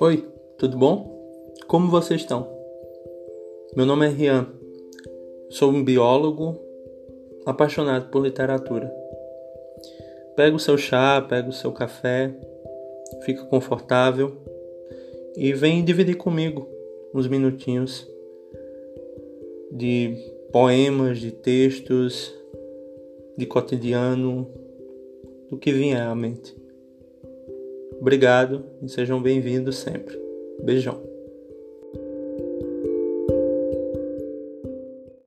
Oi, tudo bom? Como vocês estão? Meu nome é Rian, sou um biólogo apaixonado por literatura. Pega o seu chá, pega o seu café, fica confortável e vem dividir comigo uns minutinhos de poemas, de textos, de cotidiano, do que vier à mente. Obrigado e sejam bem-vindos sempre. Beijão.